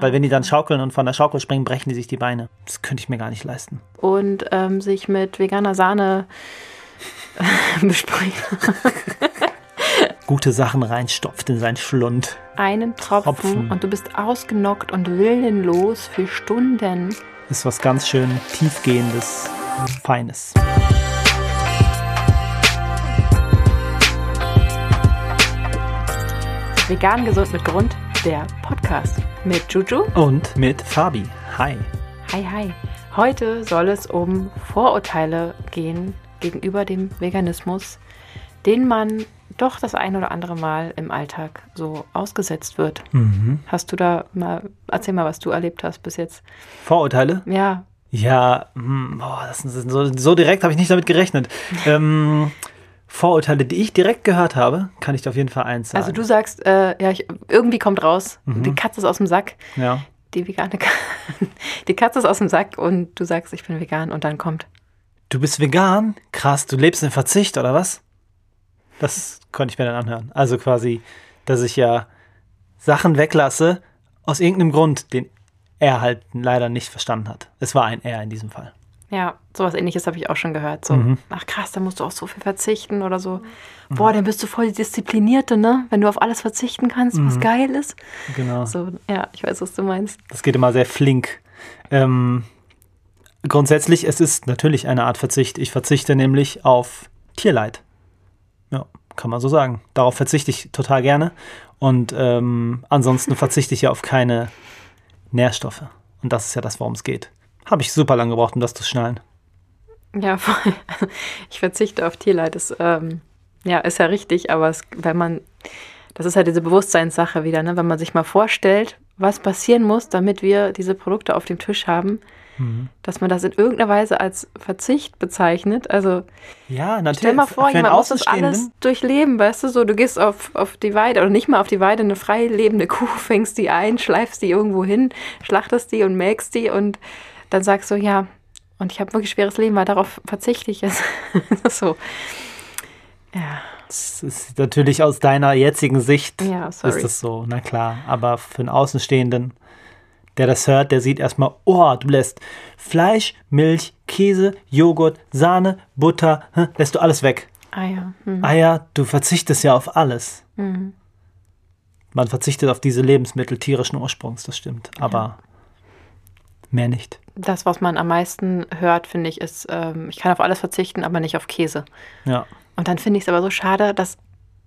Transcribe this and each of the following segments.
Weil wenn die dann schaukeln und von der Schaukel springen, brechen die sich die Beine. Das könnte ich mir gar nicht leisten. Und ähm, sich mit veganer Sahne besprechen. Gute Sachen reinstopft in seinen Schlund. Einen Tropfen, Tropfen. und du bist ausgenockt und willenlos für Stunden. Ist was ganz schön tiefgehendes, Feines. Vegan gesund mit Grund, der Podcast mit Juju. Und mit Fabi. Hi. Hi, hi. Heute soll es um Vorurteile gehen gegenüber dem Veganismus, den man doch das ein oder andere Mal im Alltag so ausgesetzt wird. Mhm. Hast du da mal, erzähl mal, was du erlebt hast bis jetzt. Vorurteile? Ja, Ja, hm, boah, das ist so, so direkt habe ich nicht damit gerechnet. ähm, Vorurteile, die ich direkt gehört habe, kann ich dir auf jeden Fall eins sagen. also du sagst, äh, ja, ich, irgendwie kommt raus, Mhm. die Katze ist aus dem Sack, Ja. die vegane Katze, die Katze ist aus dem Sack und du sagst, ich bin vegan und dann kommt, Du bist vegan? Krass, du lebst in Verzicht, oder was? Das konnte ich mir dann anhören. Also quasi, dass ich ja Sachen weglasse, aus irgendeinem Grund, den er halt leider nicht verstanden hat. Es war ein Er in diesem Fall. Ja, sowas ähnliches habe ich auch schon gehört. So, Mhm. ach krass, da musst du auf so viel verzichten oder so. Boah, dann bist du voll die Disziplinierte, ne? Wenn du auf alles verzichten kannst, Mhm. was geil ist. Genau. So, ja, ich weiß, was du meinst. Das geht immer sehr flink. Ähm, grundsätzlich, es ist natürlich eine Art Verzicht. Ich verzichte nämlich auf Tierleid. Ja, kann man so sagen. Darauf verzichte ich total gerne. Und ähm, ansonsten verzichte ich ja auf keine Nährstoffe. Und das ist ja das, worum es geht. Habe ich super lange gebraucht, um das zu schnallen. Ja, voll. Ich verzichte auf Tierleid. Das, ähm, ja, ist ja richtig, aber es, wenn man, das ist halt diese Bewusstseinssache wieder, ne? Wenn man sich mal vorstellt, was passieren muss, damit wir diese Produkte auf dem Tisch haben, dass man das in irgendeiner Weise als Verzicht bezeichnet. Also Ja, natürlich. Stell mal vor, jemand muss das alles durchleben, weißt du, so, du gehst auf, auf die Weide oder nicht mal auf die Weide, eine frei lebende Kuh, fängst die ein, schleifst die irgendwo hin, schlachtest die und melkst die und dann sagst du, ja, und ich habe wirklich schweres Leben, weil darauf verzichte ich jetzt. so. Ja, Das ist natürlich aus deiner jetzigen Sicht Ja, sorry. ist das so, na klar. Aber für einen Außenstehenden, der das hört, der sieht erstmal, oh, du lässt Fleisch, Milch, Käse, Joghurt, Sahne, Butter, hä, lässt du alles weg. ja. Hm. Eier, du verzichtest ja auf alles. Mhm. Man verzichtet auf diese Lebensmittel tierischen Ursprungs, das stimmt. Aber mehr nicht. Das, was man am meisten hört, finde ich, ist, ähm, ich kann auf alles verzichten, aber nicht auf Käse. Ja. Und dann finde ich es aber so schade, dass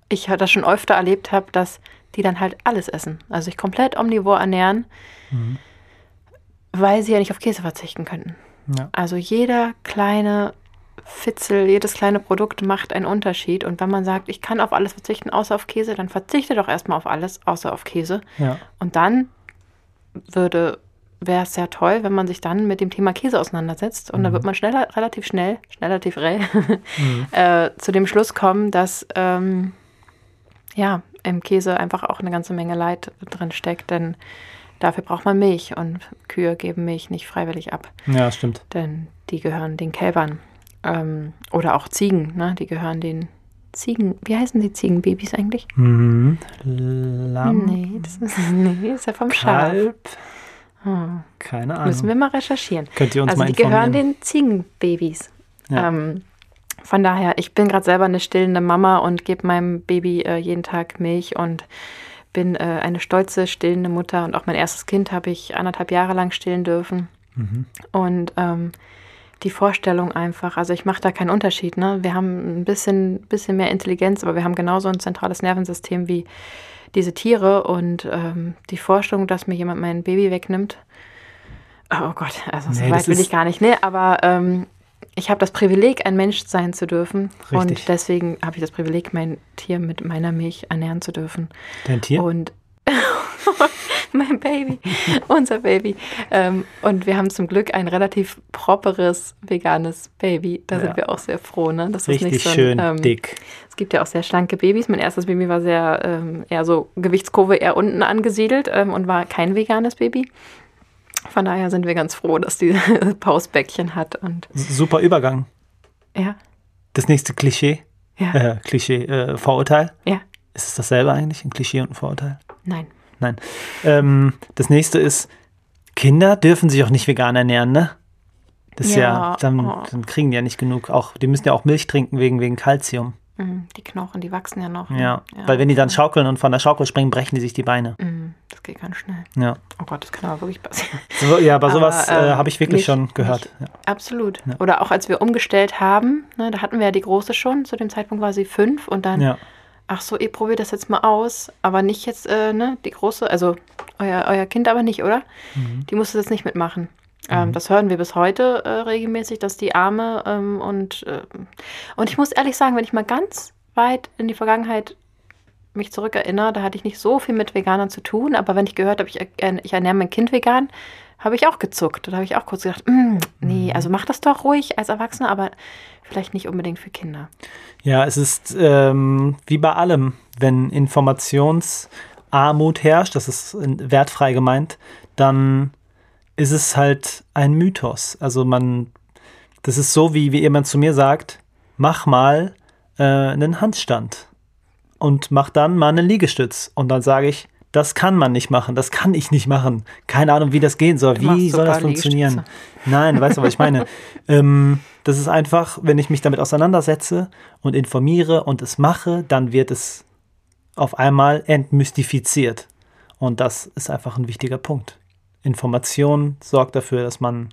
ich das schon öfter erlebt habe, dass die dann halt alles essen. Also sich komplett omnivor ernähren, weil sie ja nicht auf Käse verzichten könnten. Ja. Also jeder kleine Fitzel, jedes kleine Produkt macht einen Unterschied. Und wenn man sagt, ich kann auf alles verzichten, außer auf Käse, dann verzichte doch erstmal auf alles, außer auf Käse. Ja. Und dann würde wäre es sehr toll, wenn man sich dann mit dem Thema Käse auseinandersetzt und dann wird man schneller, relativ schnell, schneller, relativ äh, zu dem Schluss kommen, dass ähm, ja im Käse einfach auch eine ganze Menge Leid drin steckt, denn dafür braucht man Milch und Kühe geben Milch nicht freiwillig ab, ja, stimmt. denn die gehören den Kälbern ähm, oder auch Ziegen, ne? Die gehören den Ziegen. Wie heißen die Ziegenbabys eigentlich? Mhm. Lamm, Nee, das ist, nee, ist ja vom Schaf. Hm. keine Ahnung. Müssen wir mal recherchieren. Könnt ihr uns also mal die gehören informieren. den Ziegenbabys. Ja. Ähm, von daher, ich bin gerade selber eine stillende Mama und gebe meinem Baby äh, jeden Tag Milch und bin äh, eine stolze stillende Mutter und auch mein erstes Kind habe ich anderthalb Jahre lang stillen dürfen. Mhm. Und ähm, die Vorstellung einfach, also ich mache da keinen Unterschied. Ne? Wir haben ein bisschen, bisschen mehr Intelligenz, aber wir haben genauso ein zentrales Nervensystem wie diese Tiere und ähm, die Vorstellung, dass mir jemand mein Baby wegnimmt. Oh Gott, also so Nee, das weit will ich gar nicht. Ne, aber ähm, ich habe das Privileg, ein Mensch sein zu dürfen. Richtig. Und deswegen habe ich das Privileg, mein Tier mit meiner Milch ernähren zu dürfen. Dein Tier? Und mein Baby, unser Baby. Ähm, und wir haben zum Glück ein relativ properes, veganes Baby. Da Ja. sind wir auch sehr froh, ne? Das Richtig nicht so ein, schön ähm, dick. Es gibt ja auch sehr schlanke Babys. Mein erstes Baby war sehr ähm, eher so Gewichtskurve eher unten angesiedelt ähm, und war kein veganes Baby. Von daher sind wir ganz froh, dass die Pausbäckchen hat. Und Super Übergang. ja, Das nächste Klischee, ja, äh, Klischee, äh, Vorurteil. ja, Ist es dasselbe eigentlich? Ein Klischee und ein Vorurteil? Nein. Nein. Ähm, das nächste ist, Kinder dürfen sich auch nicht vegan ernähren, ne? Das ist ja, Ja, dann, oh. dann kriegen die ja nicht genug. Auch, die müssen ja auch Milch trinken wegen, wegen Kalzium. Mhm, Die Knochen, die wachsen ja noch. Ja. Weil wenn die dann schaukeln und von der Schaukel springen, brechen die sich die Beine. Mhm, Das geht ganz schnell. Ja. Oh Gott, das kann aber wirklich passieren. So, ja, aber Aber, sowas äh, ähm, habe ich wirklich nicht- schon gehört. Ja. Absolut. Oder auch als wir umgestellt haben, ne, da hatten wir ja die große schon, zu dem Zeitpunkt war sie fünf und dann, Ja. Ach so, ihr probiert das jetzt mal aus, aber nicht jetzt, äh, ne, die große, also euer, euer Kind aber nicht, oder? Mhm. Die muss das jetzt nicht mitmachen. Ähm, das hören wir bis heute äh, regelmäßig, dass die Arme ähm, und, äh, und ich muss ehrlich sagen, wenn ich mal ganz weit in die Vergangenheit mich zurückerinnere, da hatte ich nicht so viel mit Veganern zu tun, aber wenn ich gehört habe, ich, er- ich ernähre mein Kind vegan, habe ich auch gezuckt. Da habe ich auch kurz gedacht, mm, nee, also mach das doch ruhig als Erwachsener, aber vielleicht nicht unbedingt für Kinder. Ja, es ist ähm, wie bei allem, wenn Informationsarmut herrscht, das ist wertfrei gemeint, dann ist es halt ein Mythos. Also man, das ist so, wie, wie jemand zu mir sagt, mach mal äh, einen Handstand und mach dann mal einen Liegestütz. Und dann sage ich, das kann man nicht machen, das kann ich nicht machen. Keine Ahnung, wie das gehen soll. Du Wie soll das funktionieren? Nein, weißt du, was ich meine? ähm, das ist einfach, wenn ich mich damit auseinandersetze und informiere und es mache, dann wird es auf einmal entmystifiziert. Und das ist einfach ein wichtiger Punkt. Information sorgt dafür, dass man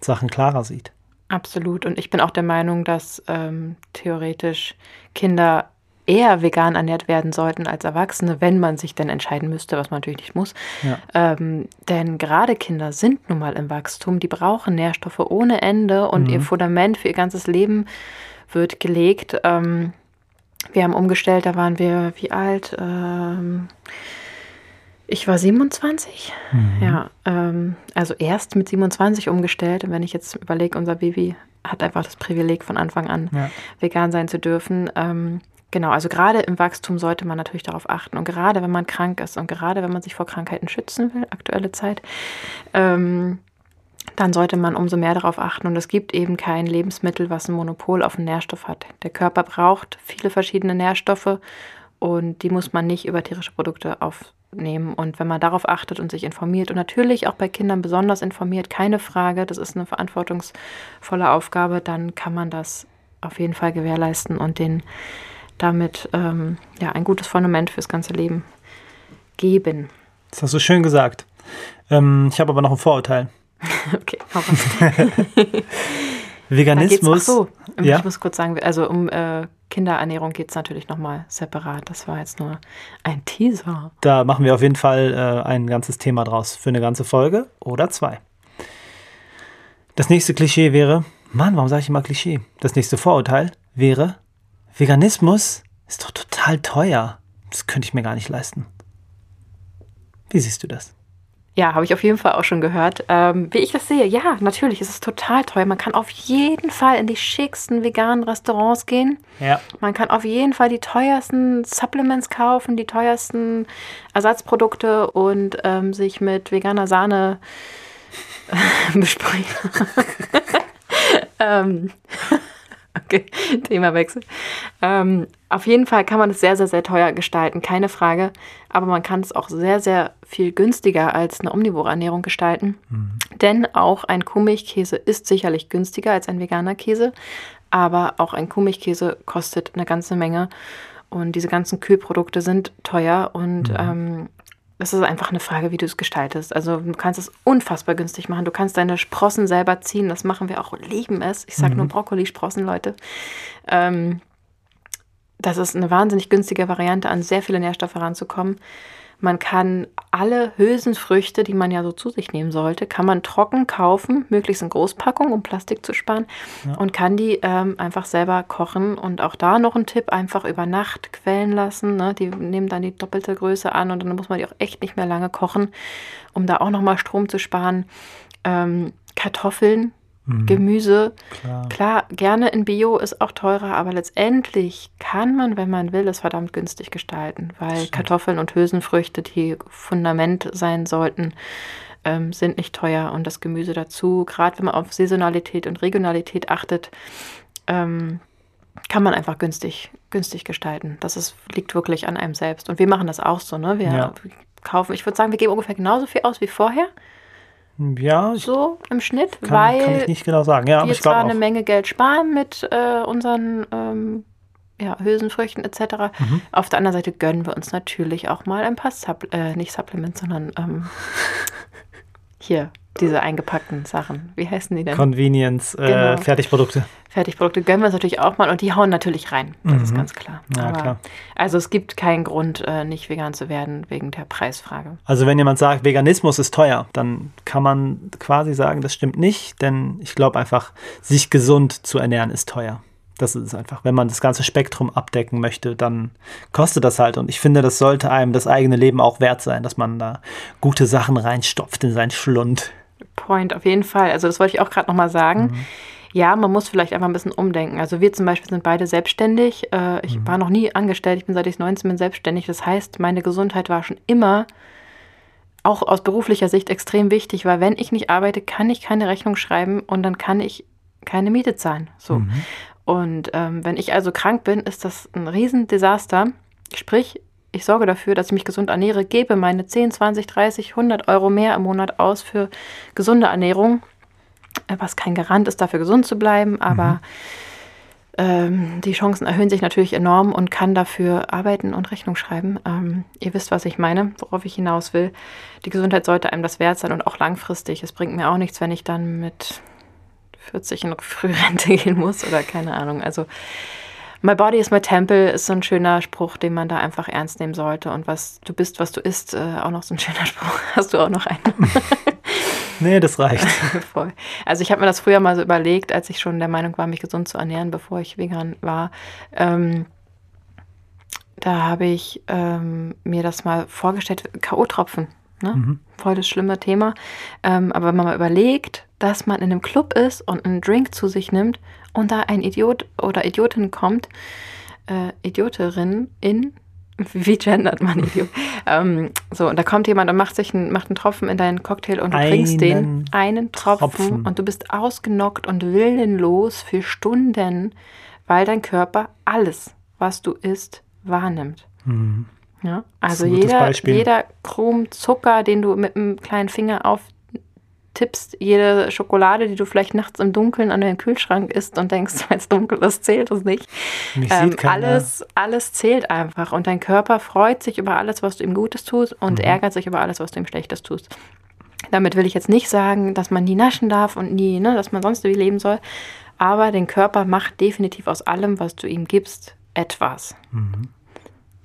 Sachen klarer sieht. Absolut. Und ich bin auch der Meinung, dass ähm, theoretisch Kinder eher vegan ernährt werden sollten als Erwachsene, wenn man sich denn entscheiden müsste, was man natürlich nicht muss. Ja. Ähm, denn gerade Kinder sind nun mal im Wachstum, die brauchen Nährstoffe ohne Ende und ihr Fundament für ihr ganzes Leben wird gelegt. Ähm, wir haben umgestellt, da waren wir wie alt? Ähm, ich war 27. Ja, ähm, also erst mit 27 umgestellt. Und wenn ich jetzt überlege, unser Baby hat einfach das Privileg von Anfang an Ja. vegan sein zu dürfen. Genau, also gerade im Wachstum sollte man natürlich darauf achten. Und gerade wenn man krank ist und gerade wenn man sich vor Krankheiten schützen will, aktuelle Zeit, ähm, dann sollte man umso mehr darauf achten. Und es gibt eben kein Lebensmittel, was ein Monopol auf einen Nährstoff hat. Der Körper braucht viele verschiedene Nährstoffe und die muss man nicht über tierische Produkte aufnehmen. Und wenn man darauf achtet und sich informiert und natürlich auch bei Kindern besonders informiert, keine Frage, das ist eine verantwortungsvolle Aufgabe, dann kann man das auf jeden Fall gewährleisten und den damit ähm, ja, ein gutes Fundament fürs ganze Leben geben. Das hast du schön gesagt. Ähm, ich habe aber noch ein Vorurteil. Okay, hau raus. Da Veganismus. so, Ja? ich muss kurz sagen, also um äh, Kinderernährung geht es natürlich nochmal separat. Das war jetzt nur ein Teaser. Da machen wir auf jeden Fall äh, ein ganzes Thema draus für eine ganze Folge oder zwei. Das nächste Klischee wäre, Mann, warum sage ich immer Klischee? Das nächste Vorurteil wäre, Veganismus ist doch total teuer. Das könnte ich mir gar nicht leisten. Wie siehst du das? Ja, habe ich auf jeden Fall auch schon gehört. Ähm, wie ich das sehe, ja, natürlich, es ist total teuer. Man kann auf jeden Fall in die schicksten veganen Restaurants gehen. Ja. Man kann auf jeden Fall die teuersten Supplements kaufen, die teuersten Ersatzprodukte und ähm, sich mit veganer Sahne besprühen. ähm, okay, Themawechsel. Ähm, auf jeden Fall kann man es sehr, sehr, sehr teuer gestalten, keine Frage. Aber man kann es auch sehr, sehr viel günstiger als eine omnivore Ernährung gestalten. Denn auch ein Kuhmilchkäse ist sicherlich günstiger als ein veganer Käse. Aber auch ein Kuhmilchkäse kostet eine ganze Menge. Und diese ganzen Kühlprodukte sind teuer. Und ähm, es ist einfach eine Frage, wie du es gestaltest. Also du kannst es unfassbar günstig machen. Du kannst deine Sprossen selber ziehen. Das machen wir auch, lieben es. Ich sage nur Brokkolisprossen, Leute. Ähm, das ist eine wahnsinnig günstige Variante, an sehr viele Nährstoffe ranzukommen. Man kann alle Hülsenfrüchte, die man ja so zu sich nehmen sollte, kann man trocken kaufen, möglichst in Großpackung, um Plastik zu sparen, und kann die ähm, einfach selber kochen. Und auch da noch ein Tipp, einfach über Nacht quellen lassen. Ne? Die nehmen dann die doppelte Größe an und dann muss man die auch echt nicht mehr lange kochen, um da auch nochmal Strom zu sparen. Ähm, Kartoffeln, Gemüse, Klar. Klar, gerne in Bio ist auch teurer, aber letztendlich kann man, wenn man will, es verdammt günstig gestalten, weil Kartoffeln und Hülsenfrüchte, die Fundament sein sollten, ähm, sind nicht teuer und das Gemüse dazu, gerade wenn man auf Saisonalität und Regionalität achtet, ähm, kann man einfach günstig, günstig gestalten. Das ist, liegt wirklich an einem selbst. Und wir machen das auch so, ne? Wir Ja. kaufen. Ich würde sagen, wir geben ungefähr genauso viel aus wie vorher. Ja, ich So im Schnitt, kann, weil kann ich nicht genau sagen. Ja, wir zwar eine. Menge Geld sparen mit äh, unseren ähm, ja, Hülsenfrüchten etc. Mhm. Auf der anderen Seite gönnen wir uns natürlich auch mal ein paar Supple äh, nicht Supplements, sondern ähm, hier diese eingepackten Sachen. Wie heißen die denn? Convenience, äh, Genau. Fertigprodukte. Fertigprodukte gönnen wir uns natürlich auch mal und die hauen natürlich rein. Das ist Mhm. ganz klar. Ja, Aber, klar. Also es gibt keinen Grund, äh, nicht vegan zu werden wegen der Preisfrage. Also wenn jemand sagt, Veganismus ist teuer, dann kann man quasi sagen, das stimmt nicht, denn ich glaube einfach, sich gesund zu ernähren ist teuer. Das ist einfach. Wenn man das ganze Spektrum abdecken möchte, dann kostet das halt. Und ich finde, das sollte einem das eigene Leben auch wert sein, dass man da gute Sachen reinstopft in seinen Schlund. Point auf jeden Fall. Also das wollte ich auch gerade nochmal sagen. Mhm. Ja, man muss vielleicht einfach ein bisschen umdenken. Also wir zum Beispiel sind beide selbstständig. Äh, ich Mhm. war noch nie angestellt. Ich bin seit ich 19 bin selbstständig. Das heißt, meine Gesundheit war schon immer auch aus beruflicher Sicht extrem wichtig, weil wenn ich nicht arbeite, kann ich keine Rechnung schreiben und dann kann ich keine Miete zahlen. So. Mhm. Und ähm, wenn ich also krank bin, ist das ein Riesendesaster. Sprich, ich sorge dafür, dass ich mich gesund ernähre, gebe meine 10, 20, 30, 100 Euro mehr im Monat aus für gesunde Ernährung, äh, was kein Garant ist, dafür gesund zu bleiben, aber ähm, die Chancen erhöhen sich natürlich enorm und kann dafür arbeiten und Rechnung schreiben. Ähm, ihr wisst, was ich meine, worauf ich hinaus will. Die Gesundheit sollte einem das wert sein und auch langfristig. Es bringt mir auch nichts, wenn ich dann mit 40 in Frührente gehen muss oder keine Ahnung. Also My body is my temple ist so ein schöner Spruch, den man da einfach ernst nehmen sollte. Und was du bist, was du isst, äh, auch noch so ein schöner Spruch. Hast du auch noch einen? Nee, das reicht. Voll. Also ich habe mir das früher mal so überlegt, als ich schon der Meinung war, mich gesund zu ernähren, bevor ich vegan war. Ähm, da habe ich ähm, mir das mal vorgestellt, K.O.-Tropfen. Ne? Mhm. Voll das schlimme Thema. Ähm, aber wenn man mal überlegt, dass man in einem Club ist und einen Drink zu sich nimmt und da ein Idiot oder Idiotin kommt, äh, Idioterin in, wie gendert man Idiot? ähm, so, und da kommt jemand und macht sich einen, macht einen Tropfen in deinen Cocktail und du trinkst den, Einen Tropfen, Tropfen. und du bist ausgenockt und willenlos für Stunden, weil dein Körper alles, was du isst, wahrnimmt. Mhm. Ja, also jeder, jeder Krumm Zucker, den du mit einem kleinen Finger auftippst, jede Schokolade, die du vielleicht nachts im Dunkeln an deinem Kühlschrank isst und denkst, weil es dunkel ist, zählt es nicht. Ähm, alles, alles zählt einfach und dein Körper freut sich über alles, was du ihm Gutes tust und Mhm. ärgert sich über alles, was du ihm Schlechtes tust. Damit will ich jetzt nicht sagen, dass man nie naschen darf und nie, ne, dass man sonst wie leben soll. Aber den Körper macht definitiv aus allem, was du ihm gibst, etwas. Mhm.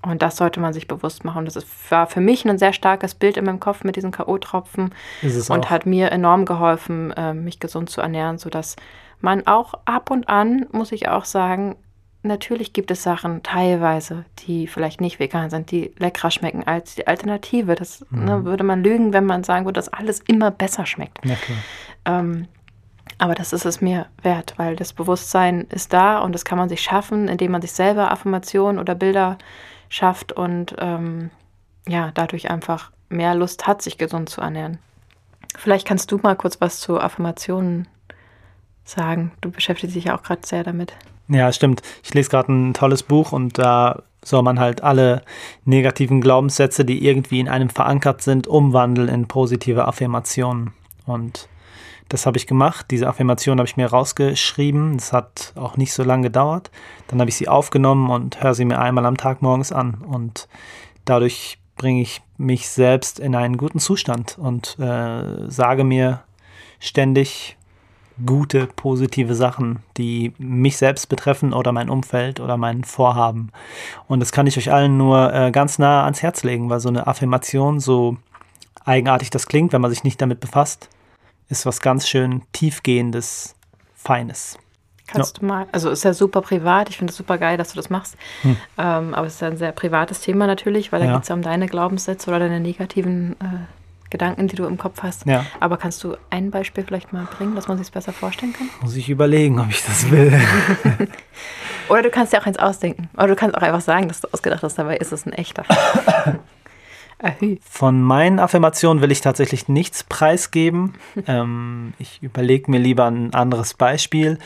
Und das sollte man sich bewusst machen. Das ist, war für mich ein sehr starkes Bild in meinem Kopf mit diesen K.O.-Tropfen und auch. hat mir enorm geholfen, äh, mich gesund zu ernähren, sodass man auch ab und an, muss ich auch sagen, natürlich gibt es Sachen teilweise, die vielleicht nicht vegan sind, die leckerer schmecken als die Alternative. Das ne, würde man lügen, wenn man sagen würde, dass alles immer besser schmeckt. Ja. Ähm, aber das ist es mir wert, weil das Bewusstsein ist da und das kann man sich schaffen, indem man sich selber Affirmationen oder Bilder schafft und ähm, ja, dadurch einfach mehr Lust hat, sich gesund zu ernähren. Vielleicht kannst du mal kurz was zu Affirmationen sagen. Du beschäftigst dich ja auch gerade sehr damit. Ja, stimmt. Ich lese gerade ein tolles Buch und da soll man halt alle negativen Glaubenssätze, die irgendwie in einem verankert sind, umwandeln in positive Affirmationen. Und das habe ich gemacht. Diese Affirmation habe ich mir rausgeschrieben. Das hat auch nicht so lange gedauert. Dann habe ich sie aufgenommen und höre sie mir einmal am Tag morgens an. Und dadurch bringe ich mich selbst in einen guten Zustand und äh, sage mir ständig, gute, positive Sachen, die mich selbst betreffen oder mein Umfeld oder mein Vorhaben. Und das kann ich euch allen nur äh, ganz nah ans Herz legen, weil so eine Affirmation, so eigenartig das klingt, wenn man sich nicht damit befasst, ist was ganz schön tiefgehendes, Feines. Kannst du mal, also ist ja super privat, ich finde es super geil, dass du das machst. Hm. Ähm, aber es ist ja ein sehr privates Thema natürlich, weil da Ja. geht es ja um deine Glaubenssätze oder deine negativen äh, Gedanken, die du im Kopf hast. Ja, Aber kannst du ein Beispiel vielleicht mal bringen, dass man sich es besser vorstellen kann? muss ich überlegen, ob ich das will. Oder du kannst dir auch eins ausdenken. Oder du kannst auch einfach sagen, dass du ausgedacht hast, dabei ist es ein echter. Ahü. Von meinen Affirmationen will ich tatsächlich nichts preisgeben. ähm, ich überlege mir lieber ein anderes Beispiel.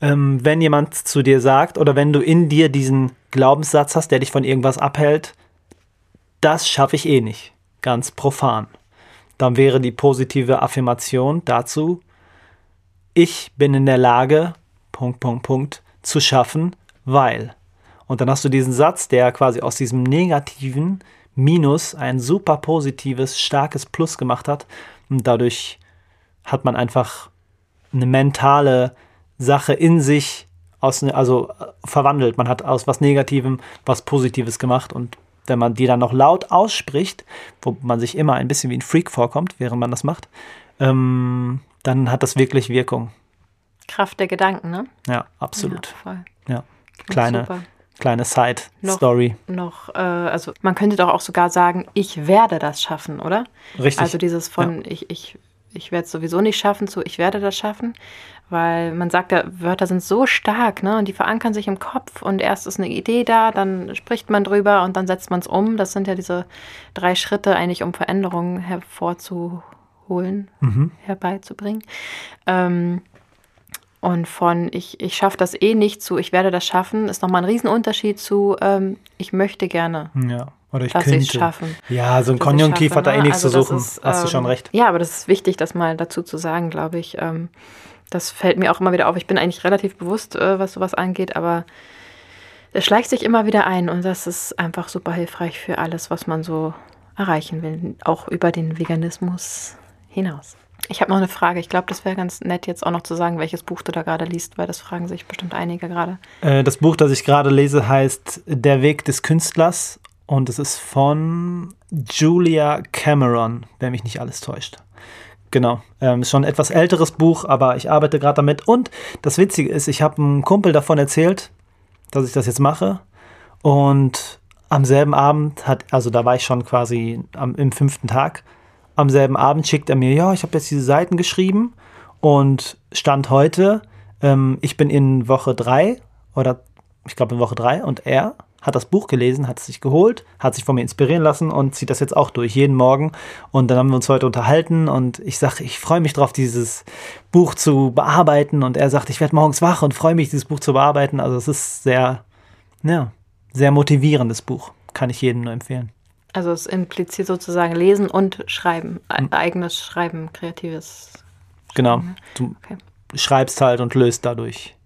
Ähm, wenn jemand zu dir sagt oder wenn du in dir diesen Glaubenssatz hast, der dich von irgendwas abhält, das schaffe ich eh nicht. ganz profan. Dann wäre die positive Affirmation dazu, ich bin in der Lage, Punkt, Punkt, Punkt, zu schaffen, weil. Und dann hast du diesen Satz, der quasi aus diesem negativen Minus ein super positives, starkes Plus gemacht hat. Und dadurch hat man einfach eine mentale Sache in sich aus, also verwandelt. Man hat aus was Negativem was Positives gemacht und wenn man die dann noch laut ausspricht, wo man sich immer ein bisschen wie ein Freak vorkommt, während man das macht, ähm, dann hat das wirklich Wirkung. Kraft der Gedanken, ne? Ja, absolut. Ja, voll. ja. kleine, super. Kleine Side-Story. Noch, noch äh, also man könnte doch auch sogar sagen, ich werde das schaffen, oder? Richtig. Also dieses von ja. ich, ich, ich werde es sowieso nicht schaffen zu ich werde das schaffen, weil man sagt ja, Wörter sind so stark, ne? Und die verankern sich im Kopf und erst ist eine Idee da, dann spricht man drüber und dann setzt man es um. Das sind ja diese drei Schritte eigentlich, um Veränderungen hervorzuholen, mhm. herbeizubringen. Ähm, und von ich, ich schaffe das eh nicht zu, ich werde das schaffen, ist nochmal ein Riesenunterschied zu ähm, ich möchte gerne. Ja. Oder ich dass könnte. schaffen. Ja, so ein Konjunktiv hat da eh ne? nichts also zu suchen. Ist, Hast du schon ähm, recht. Ja, aber das ist wichtig, das mal dazu zu sagen, glaube ich. Ähm, das fällt mir auch immer wieder auf. Ich bin eigentlich relativ bewusst, äh, was sowas angeht, aber es schleicht sich immer wieder ein und das ist einfach super hilfreich für alles, was man so erreichen will, auch über den Veganismus hinaus. Ich habe noch eine Frage. Ich glaube, das wäre ganz nett, jetzt auch noch zu sagen, welches Buch du da gerade liest, weil das fragen sich bestimmt einige gerade. Äh, das Buch, das ich gerade lese, heißt Der Weg des Künstlers und es ist von Julia Cameron, wenn mich nicht alles täuscht. Genau, ähm, ist schon ein etwas älteres Buch, aber ich arbeite gerade damit. Und das Witzige ist, ich habe einem Kumpel davon erzählt, dass ich das jetzt mache. Und am selben Abend hat, also da war ich schon quasi am, im fünften Tag, am selben Abend schickt er mir, ja, ich habe jetzt diese Seiten geschrieben und Stand heute, ähm, ich bin in Woche drei oder ich glaube in Woche drei und er hat das Buch gelesen, hat es sich geholt, hat sich von mir inspirieren lassen und zieht das jetzt auch durch, jeden Morgen. Und dann haben wir uns heute unterhalten und ich sage, ich freue mich drauf, dieses Buch zu bearbeiten. Und er sagt, ich werde morgens wach und freue mich, dieses Buch zu bearbeiten. Also es ist sehr, ja, sehr motivierendes Buch. Kann ich jedem nur empfehlen. Also es impliziert sozusagen Lesen und Schreiben, hm. eigenes Schreiben, kreatives. Genau. Schreiben. Du okay. schreibst halt und löst dadurch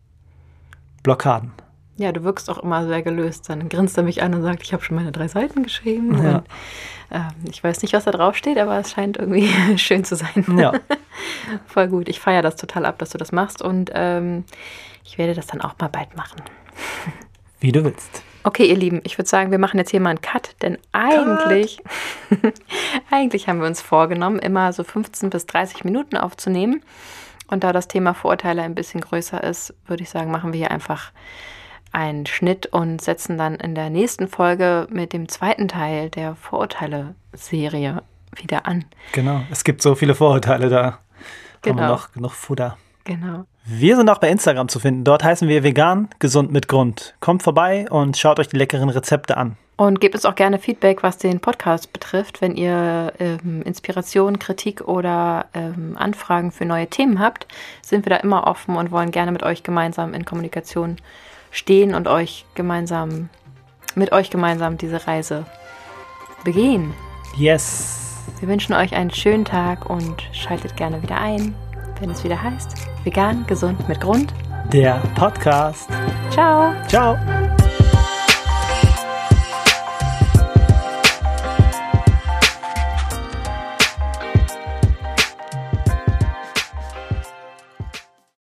Blockaden. Ja, du wirkst auch immer sehr gelöst. Dann grinst er mich an und sagt, ich habe schon meine drei Seiten geschrieben. Ja. Und, äh, ich weiß nicht, was da drauf steht, aber es scheint irgendwie schön zu sein. Ja. Voll gut. Ich feiere das total ab, dass du das machst und ähm, ich werde das dann auch mal bald machen. Wie du willst. Okay, ihr Lieben, ich würde sagen, wir machen jetzt hier mal einen Cut, denn eigentlich, eigentlich haben wir uns vorgenommen, immer so 15 bis 30 Minuten aufzunehmen. Und da das Thema Vorurteile ein bisschen größer ist, würde ich sagen, machen wir hier einfach einen Schnitt und setzen dann in der nächsten Folge mit dem zweiten Teil der Vorurteile-Serie wieder an. Genau, es gibt so viele Vorurteile, da genau. haben wir genau. noch genug Futter. Genau. Wir sind auch bei Instagram zu finden. Dort heißen wir vegan, gesund mit Grund. Kommt vorbei und schaut euch die leckeren Rezepte an. Und gebt uns auch gerne Feedback, was den Podcast betrifft. Wenn ihr ähm, Inspiration, Kritik oder ähm, Anfragen für neue Themen habt, sind wir da immer offen und wollen gerne mit euch gemeinsam in Kommunikation stehen und euch gemeinsam, mit euch gemeinsam diese Reise begehen. Yes. Wir wünschen euch einen schönen Tag und schaltet gerne wieder ein wenn es wieder heißt, vegan, gesund mit Grund. Der Podcast. Ciao. Ciao.